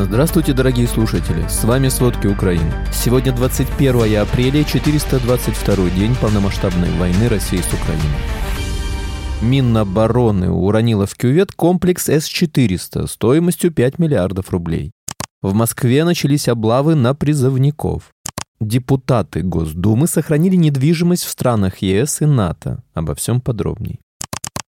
Здравствуйте, дорогие слушатели! С вами «Сводки Украины». Сегодня 21 апреля, 422 день полномасштабной войны России с Украиной. Минобороны уронила в кювет комплекс С-400 стоимостью 5 миллиардов рублей. В Москве начались облавы на призывников. Депутаты Госдумы сохранили недвижимость в странах ЕС и НАТО. Обо всем подробней.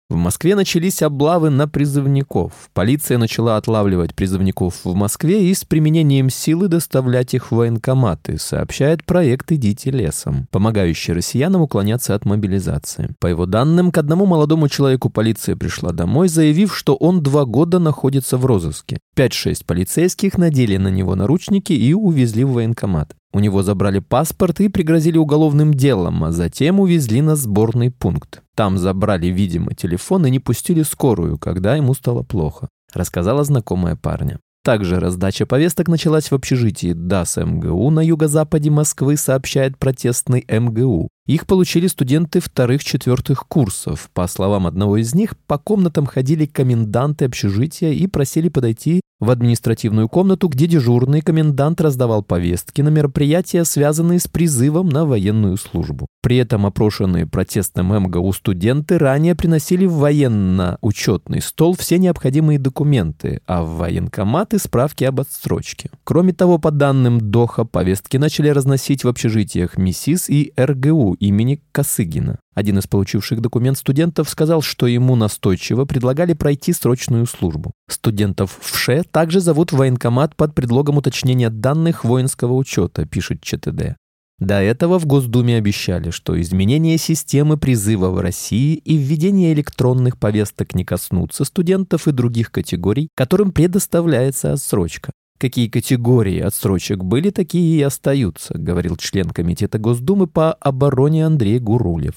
В Москве начались облавы на призывников. Полиция начала отлавливать призывников в Москве и с применением силы доставлять их в военкоматы, сообщает проект «Идите лесом», помогающий россиянам уклоняться от мобилизации. По его данным, к одному молодому человеку полиция пришла домой, заявив, что он два года находится в розыске. 5-6 полицейских надели на него наручники и увезли в военкомат. У него забрали паспорт и пригрозили уголовным делом, а затем увезли на сборный пункт. Там забрали, видимо, телефон и не пустили скорую, когда ему стало плохо, рассказала знакомая парня. Также раздача повесток началась в общежитии ДАС МГУ на юго-западе Москвы, сообщает протестный МГУ. Их получили студенты вторых-четвертых курсов. По словам одного из них, по комнатам ходили коменданты общежития и просили подойти в административную комнату, где дежурный комендант раздавал повестки на мероприятия, связанные с призывом на военную службу. При этом опрошенные протестным МГУ студенты ранее приносили в военно-учетный стол все необходимые документы, а в военкоматы справки об отсрочке. Кроме того, по данным ДОХа, повестки начали разносить в общежитиях МИСИС и РГУ имени Косыгина. Один из получивших документ студентов сказал, что ему настойчиво предлагали пройти срочную службу. Студентов в ШЕ также зовут в военкомат под предлогом уточнения данных воинского учета, пишет ЧТД. До этого в Госдуме обещали, что изменение системы призыва в России и введение электронных повесток не коснутся студентов и других категорий, которым предоставляется отсрочка. Какие категории отсрочек были, такие и остаются, говорил член Комитета Госдумы по обороне Андрей Гурулев.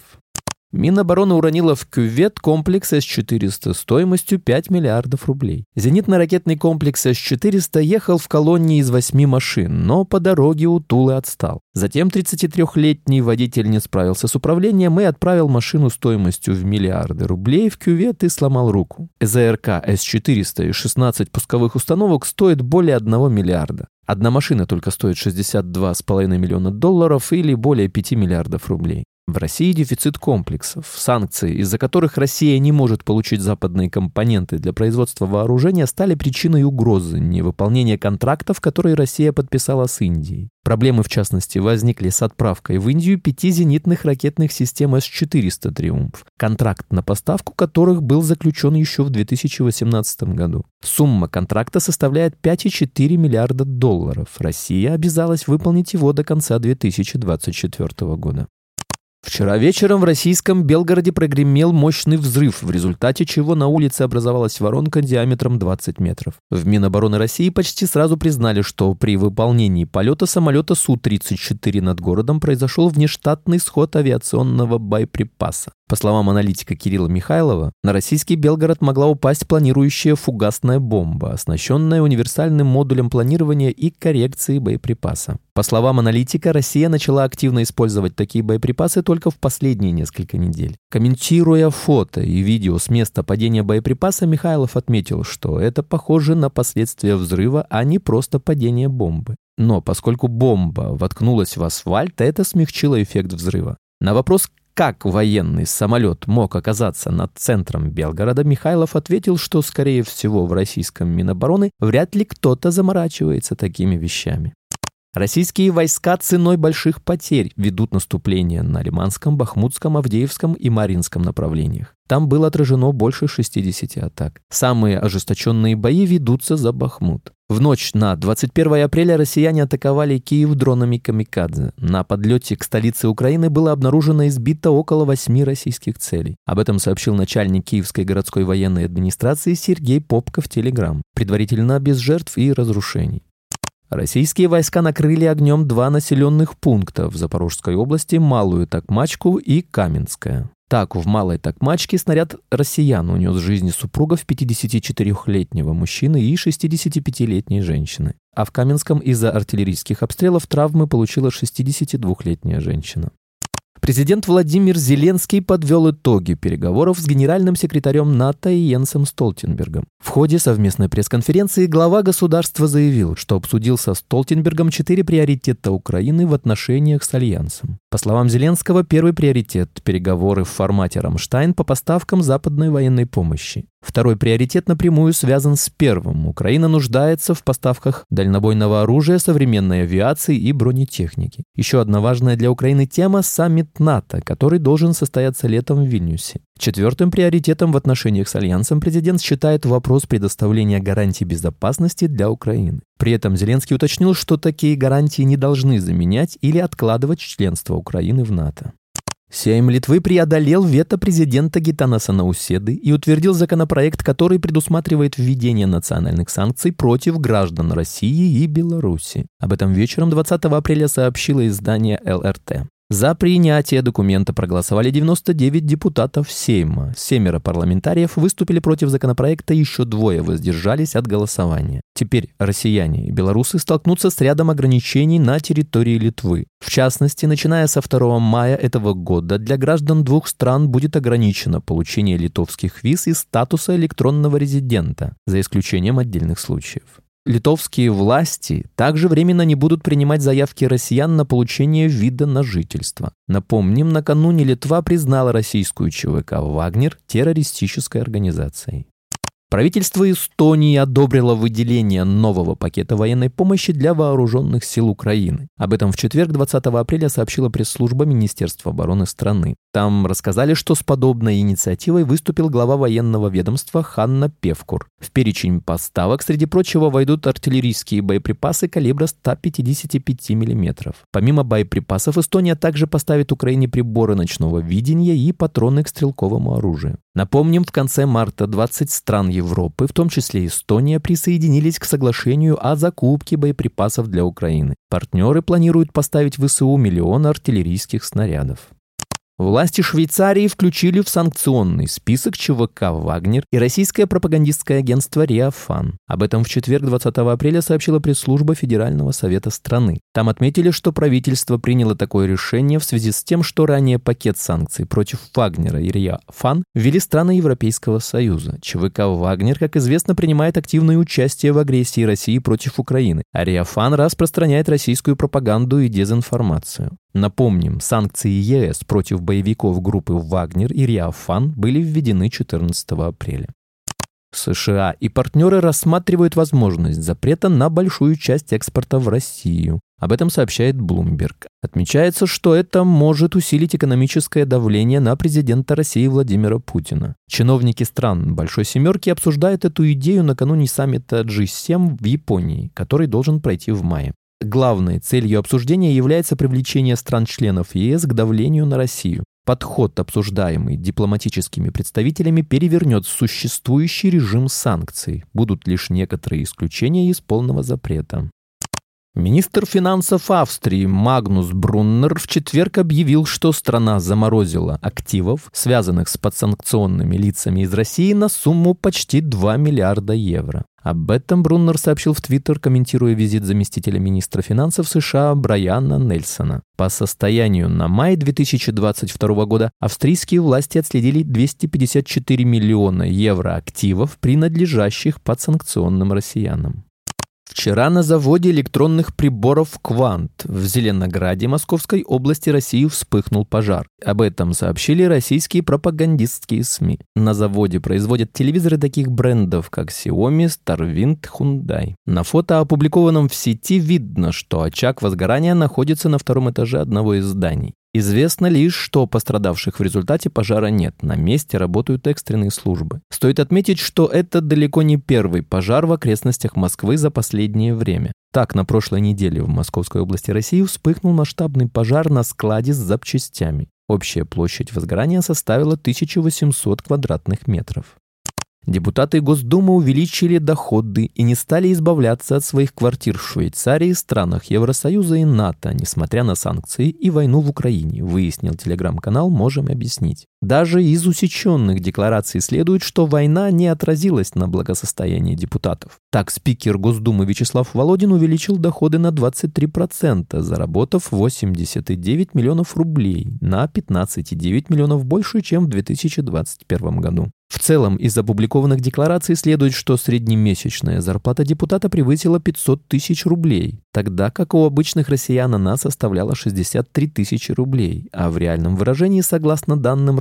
Минобороны уронила в кювет комплекс С-400 стоимостью 5 миллиардов рублей. Зенитно-ракетный комплекс С-400 ехал в колонне из восьми машин, но по дороге у Тулы отстал. Затем 33-летний водитель не справился с управлением и отправил машину стоимостью в миллиарды рублей в кювет и сломал руку. ЗРК С-400 и 16 пусковых установок стоит более 1 миллиарда. Одна машина только стоит 62,5 миллиона долларов или более 5 миллиардов рублей. В России дефицит комплексов, санкции, из-за которых Россия не может получить западные компоненты для производства вооружения, стали причиной угрозы невыполнения контрактов, которые Россия подписала с Индией. Проблемы, в частности, возникли с отправкой в Индию пяти зенитных ракетных систем С-400 «Триумф», контракт на поставку которых был заключен еще в 2018 году. Сумма контракта составляет 5,4 миллиарда долларов. Россия обязалась выполнить его до конца 2024 года. Вчера вечером в российском Белгороде прогремел мощный взрыв, в результате чего на улице образовалась воронка диаметром 20 метров. В Минобороны России почти сразу признали, что при выполнении полета самолета Су-34 над городом произошел внештатный сход авиационного боеприпаса. По словам аналитика Кирилла Михайлова, на российский Белгород могла упасть планирующая фугасная бомба, оснащенная универсальным модулем планирования и коррекции боеприпаса. По словам аналитика, Россия начала активно использовать такие боеприпасы только в последние несколько недель. Комментируя фото и видео с места падения боеприпаса, Михайлов отметил, что это похоже на последствия взрыва, а не просто падение бомбы. Но поскольку бомба воткнулась в асфальт, это смягчило эффект взрыва. На вопрос, как военный самолет мог оказаться над центром Белгорода, Михайлов ответил, что, скорее всего, в российском Минобороны вряд ли кто-то заморачивается такими вещами. Российские войска ценой больших потерь ведут наступление на Лиманском, Бахмутском, Авдеевском и Маринском направлениях. Там было отражено больше 60 атак. Самые ожесточенные бои ведутся за Бахмут. В ночь на 21 апреля россияне атаковали Киев дронами «Камикадзе». На подлете к столице Украины было обнаружено и сбито около восьми российских целей. Об этом сообщил начальник Киевской городской военной администрации Сергей Попко в Телеграм. Предварительно без жертв и разрушений. Российские войска накрыли огнем два населенных пункта в Запорожской области – Малую Токмачку и Каменское. Так, в Малой Токмачке снаряд россиян унес жизни супругов 54-летнего мужчины и 65-летней женщины. А в Каменском из-за артиллерийских обстрелов травмы получила 62-летняя женщина. Президент Владимир Зеленский подвел итоги переговоров с генеральным секретарем НАТО Йенсом Столтенбергом. В ходе совместной пресс-конференции глава государства заявил, что обсудил со Столтенбергом четыре приоритета Украины в отношениях с Альянсом. По словам Зеленского, первый приоритет – переговоры в формате «Рамштайн» по поставкам западной военной помощи. Второй приоритет напрямую связан с первым. Украина нуждается в поставках дальнобойного оружия, современной авиации и бронетехники. Еще одна важная для Украины тема – саммит НАТО, который должен состояться летом в Вильнюсе. Четвертым приоритетом в отношениях с Альянсом президент считает вопрос предоставления гарантий безопасности для Украины. При этом Зеленский уточнил, что такие гарантии не должны заменять или откладывать членство Украины в НАТО. Сейм Литвы преодолел вето президента Гитанаса Науседы и утвердил законопроект, который предусматривает введение национальных санкций против граждан России и Беларуси. Об этом вечером 20 апреля сообщило издание ЛРТ. За принятие документа проголосовали 99 депутатов Сейма. Семеро парламентариев выступили против законопроекта, еще двое воздержались от голосования. Теперь россияне и белорусы столкнутся с рядом ограничений на территории Литвы. В частности, начиная со 2 мая этого года для граждан двух стран будет ограничено получение литовских виз и статуса электронного резидента, за исключением отдельных случаев. Литовские власти также временно не будут принимать заявки россиян на получение вида на жительство. Напомним, накануне Литва признала российскую ЧВК «Вагнер» террористической организацией. Правительство Эстонии одобрило выделение нового пакета военной помощи для вооруженных сил Украины. Об этом в четверг, 20 апреля, сообщила пресс-служба Министерства обороны страны. Там рассказали, что с подобной инициативой выступил глава военного ведомства Ханна Певкур. В перечень поставок, среди прочего, войдут артиллерийские боеприпасы калибра 155 мм. Помимо боеприпасов, Эстония также поставит Украине приборы ночного видения и патроны к стрелковому оружию. Напомним, в конце марта 20 стран Европы, в том числе Эстония, присоединились к соглашению о закупке боеприпасов для Украины. Партнеры планируют поставить в ВСУ миллион артиллерийских снарядов. Власти Швейцарии включили в санкционный список ЧВК «Вагнер» и российское пропагандистское агентство «Риафан». Об этом в четверг 20 апреля сообщила пресс-служба Федерального совета страны. Там отметили, что правительство приняло такое решение в связи с тем, что ранее пакет санкций против «Вагнера» и «Риафан» ввели страны Европейского Союза. ЧВК «Вагнер», как известно, принимает активное участие в агрессии России против Украины, а «Риафан» распространяет российскую пропаганду и дезинформацию. Напомним, санкции ЕС против боевиков группы «Вагнер» и «Риафан» были введены 14 апреля. США и партнеры рассматривают возможность запрета на большую часть экспорта в Россию. Об этом сообщает Bloomberg. Отмечается, что это может усилить экономическое давление на президента России Владимира Путина. Чиновники стран Большой Семерки обсуждают эту идею накануне саммита G7 в Японии, который должен пройти в мае. Главной целью обсуждения является привлечение стран-членов ЕС к давлению на Россию. Подход, обсуждаемый дипломатическими представителями, перевернет существующий режим санкций. Будут лишь некоторые исключения из полного запрета. Министр финансов Австрии Магнус Бруннер в четверг объявил, что страна заморозила активов, связанных с подсанкционными лицами из России, на сумму почти 2 миллиарда евро. Об этом Бруннер сообщил в Твиттер, комментируя визит заместителя министра финансов США Брайана Нельсона. По состоянию на май 2022 года австрийские власти отследили 254 миллиона евро активов, принадлежащих подсанкционным россиянам. Вчера на заводе электронных приборов «Квант» в Зеленограде Московской области России вспыхнул пожар. Об этом сообщили российские пропагандистские СМИ. На заводе производят телевизоры таких брендов, как Xiaomi, Starwind, Hyundai. На фото, опубликованном в сети, видно, что очаг возгорания находится на втором этаже одного из зданий. Известно лишь, что пострадавших в результате пожара нет. На месте работают экстренные службы. Стоит отметить, что это далеко не первый пожар в окрестностях Москвы за последнее время. Так, на прошлой неделе в Московской области России вспыхнул масштабный пожар на складе с запчастями. Общая площадь возгорания составила 1800 квадратных метров. Депутаты Госдумы увеличили доходы и не стали избавляться от своих квартир в Швейцарии, странах Евросоюза и НАТО, несмотря на санкции и войну в Украине, выяснил телеграм-канал «Можем объяснить». Даже из усеченных деклараций следует, что война не отразилась на благосостоянии депутатов. Так, спикер Госдумы Вячеслав Володин увеличил доходы на 23%, заработав 89 миллионов рублей, на 15,9 миллионов больше, чем в 2021 году. В целом, из опубликованных деклараций следует, что среднемесячная зарплата депутата превысила 500 тысяч рублей, тогда как у обычных россиян она составляла 63 тысячи рублей, а в реальном выражении, согласно данным